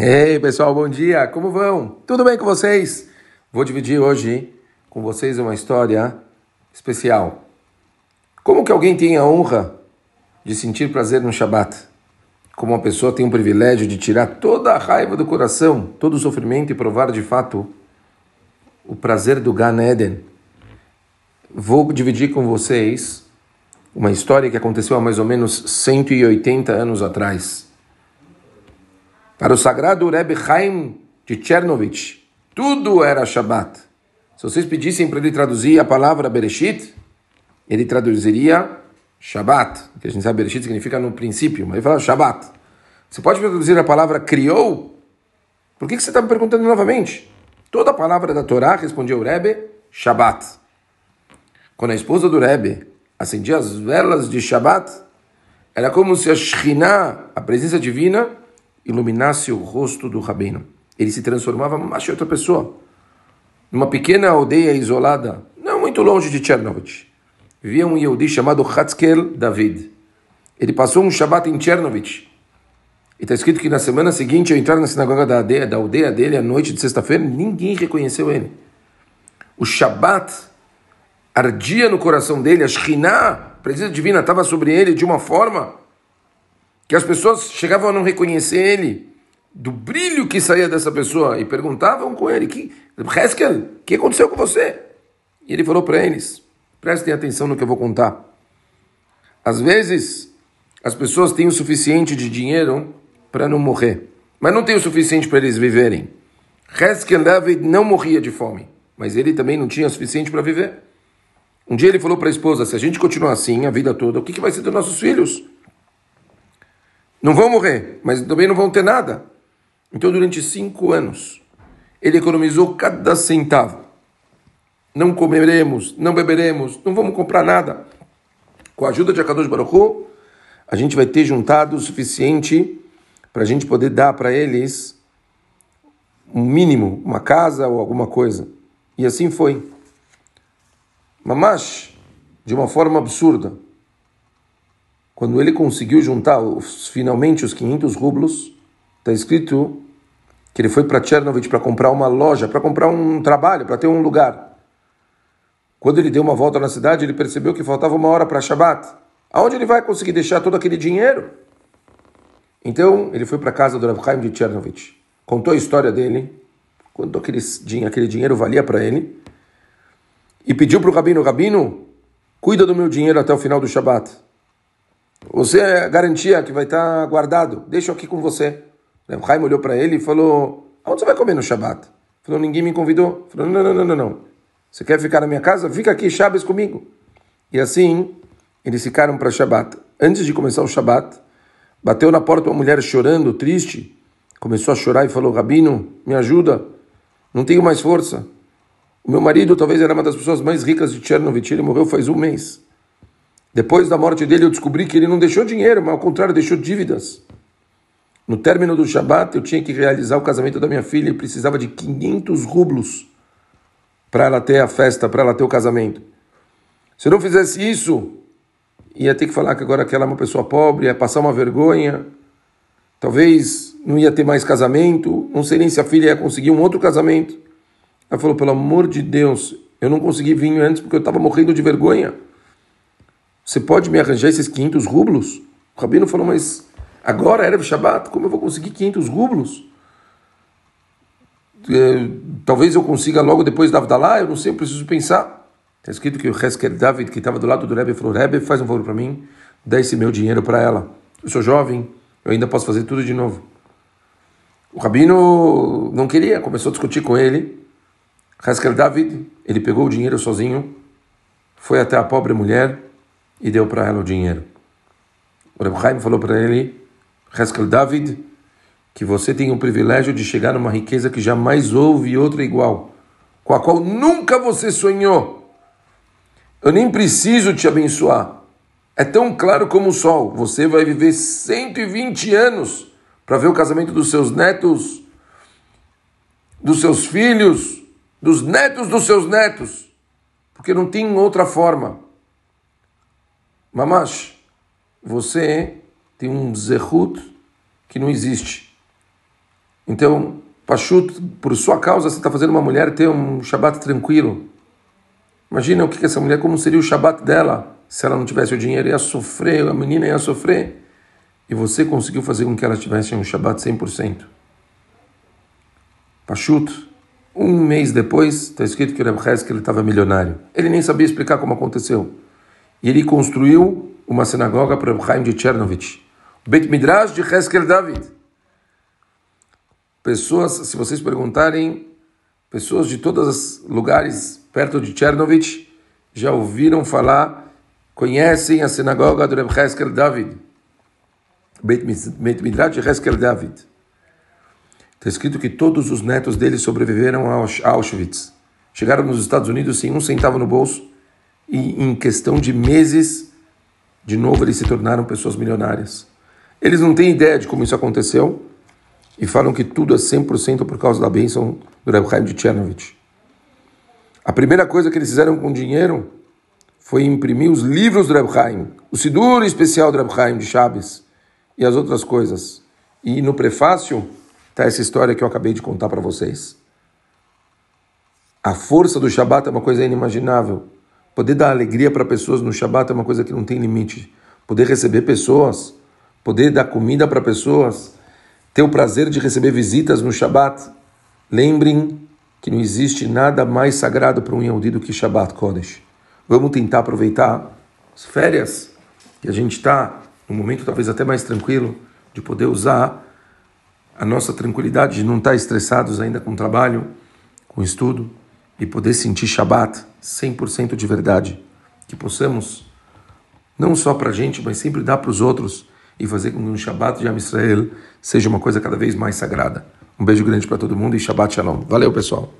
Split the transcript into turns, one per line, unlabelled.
Ei, pessoal, bom dia. Como vão? Tudo bem com vocês? Vou dividir hoje com vocês uma história especial. Como que alguém tem a honra de sentir prazer no Shabat? Como uma pessoa tem o privilégio de tirar toda a raiva do coração, todo o sofrimento e provar de fato o prazer do Gan Eden. Vou dividir com vocês uma história que aconteceu há mais ou menos 180 anos atrás para o sagrado Rebbe Chaim de Chernovich, tudo era Shabbat. Se vocês pedissem para ele traduzir a palavra Bereshit, ele traduziria Shabbat, que a gente sabe Bereshit significa no princípio, mas ele fala Shabbat. Você pode traduzir a palavra criou? Por que você está me perguntando novamente? Toda a palavra da Torá, respondia o Rebbe, Shabbat. Quando a esposa do Rebbe acendia as velas de Shabbat, era como se a Shekhinah, a presença divina, iluminasse o rosto do rabino. Ele se transformava em outra pessoa. Numa pequena aldeia isolada, não muito longe de Chernovich, vivia um Yehudi chamado Hatzkel David. Ele passou um Shabat em Chernovich. E está escrito que na semana seguinte, ao entrar na sinagoga da aldeia, da aldeia dele, à noite de sexta-feira, ninguém reconheceu ele. O Shabat ardia no coração dele, a Shekhinah, a presença divina, estava sobre ele de uma forma que as pessoas chegavam a não reconhecer ele, do brilho que saía dessa pessoa, e perguntavam com ele: que, Heskel, o que aconteceu com você? E ele falou para eles: prestem atenção no que eu vou contar. Às vezes, as pessoas têm o suficiente de dinheiro para não morrer, mas não têm o suficiente para eles viverem. Heskel David não morria de fome, mas ele também não tinha o suficiente para viver. Um dia ele falou para a esposa: se a gente continuar assim a vida toda, o que, que vai ser dos nossos filhos? Não vão morrer, mas também não vão ter nada. Então, durante cinco anos, ele economizou cada centavo. Não comeremos, não beberemos, não vamos comprar nada. Com a ajuda de Akadosh Baruch Hu, a gente vai ter juntado o suficiente para a gente poder dar para eles um mínimo, uma casa ou alguma coisa. E assim foi. Mamash, de uma forma absurda, quando ele conseguiu juntar os, finalmente os 500 rublos, está escrito que ele foi para Chernovich para comprar uma loja, para comprar um trabalho, para ter um lugar. Quando ele deu uma volta na cidade, ele percebeu que faltava uma hora para Shabbat. Aonde ele vai conseguir deixar todo aquele dinheiro? Então, ele foi para a casa do Rav Chaim de Chernovich, contou a história dele, quanto aquele, aquele dinheiro valia para ele, e pediu para o Rabino, Rabino, cuida do meu dinheiro até o final do Shabbat. Você é garantia que vai estar guardado. Deixa aqui com você. O Chaim olhou para ele e falou: Aonde você vai comer no Shabat? Falou: Ninguém me convidou. Falou: Não, não, não, não, não. Você quer ficar na minha casa? Fica aqui, Shabbos comigo. E assim, eles ficaram para Shabat. Antes de começar o Shabat, bateu na porta uma mulher chorando, triste. Começou a chorar e falou: Rabino, me ajuda. Não tenho mais força. O meu marido talvez era uma das pessoas mais ricas de Chernobyl. Ele morreu faz um mês. Depois da morte dele, eu descobri que ele não deixou dinheiro, mas ao contrário, deixou dívidas. No término do Shabat, eu tinha que realizar o casamento da minha filha e precisava de 500 rublos para ela ter a festa, para ela ter o casamento. Se eu não fizesse isso, ia ter que falar que agora que ela é uma pessoa pobre, ia passar uma vergonha, talvez não ia ter mais casamento, não sei nem se a filha ia conseguir um outro casamento. Ela falou: pelo amor de Deus, eu não consegui vinho antes porque eu estava morrendo de vergonha. Você pode me arranjar esses 500 rublos? O rabino falou, mas agora era Shabbat, como eu vou conseguir 500 rublos? É, talvez eu consiga logo depois da Avdalá, eu não sei, eu preciso pensar. Está escrito que o Heskel David, que estava do lado do Rebbe, falou, Rebbe, faz um favor para mim, dá esse meu dinheiro para ela. Eu sou jovem, eu ainda posso fazer tudo de novo. O rabino não queria, começou a discutir com ele. Heskel David, ele pegou o dinheiro sozinho, foi até a pobre mulher, e deu para ela o dinheiro. O Reb Chaim falou para ele, Heskel David, que você tem o privilégio de chegar numa riqueza que jamais houve outra igual, com a qual nunca você sonhou. Eu nem preciso te abençoar. É tão claro como o sol. Você vai viver 120 anos para ver o casamento dos seus netos, dos seus filhos, dos netos dos seus netos. Porque não tem outra forma. Mamash, você tem um zehut que não existe. Então, Pachut, por sua causa, você está fazendo uma mulher ter um Shabat tranquilo. Imagina o que essa mulher, como seria o Shabat dela se ela não tivesse o dinheiro, ia sofrer, a menina ia sofrer. E você conseguiu fazer com que ela tivesse um Shabat 100%. Pachut, um mês depois, está escrito que o Reb ele estava milionário. Ele nem sabia explicar como aconteceu. E ele construiu uma sinagoga para Chaim de Chernovich. Beit Midrash de Heskel David. Pessoas, se vocês perguntarem, pessoas de todos os lugares perto de Chernovich já ouviram falar, conhecem a sinagoga do Reb Heskel David. Beit Midrash de Heskel David. Está escrito que todos os netos dele sobreviveram a Auschwitz. Chegaram nos Estados Unidos sem um centavo no bolso e, em questão de meses, de novo eles se tornaram pessoas milionárias. Eles não têm ideia de como isso aconteceu e falam que tudo é 100% por causa da bênção do Reb Chaim de Chernovich. A primeira coisa que eles fizeram com o dinheiro foi imprimir os livros do Reb Chaim, o Sidur especial do Reb Chaim de Chaves e as outras coisas. E no prefácio está essa história que eu acabei de contar para vocês. A força do Shabat é uma coisa inimaginável. Poder dar alegria para pessoas no Shabat é uma coisa que não tem limite. Poder receber pessoas, poder dar comida para pessoas, ter o prazer de receber visitas no Shabat. Lembrem que não existe nada mais sagrado para um Yehudi do que Shabat Kodesh. Vamos tentar aproveitar as férias, que a gente está num momento talvez até mais tranquilo, de poder usar a nossa tranquilidade de não estar estressados ainda com o trabalho, com o estudo e poder sentir Shabat 100% de verdade. Que possamos, não só para a gente, mas sempre dar para os outros e fazer com que um Shabat de Am Israel seja uma coisa cada vez mais sagrada. Um beijo grande para todo mundo e Shabbat Shalom. Valeu, pessoal.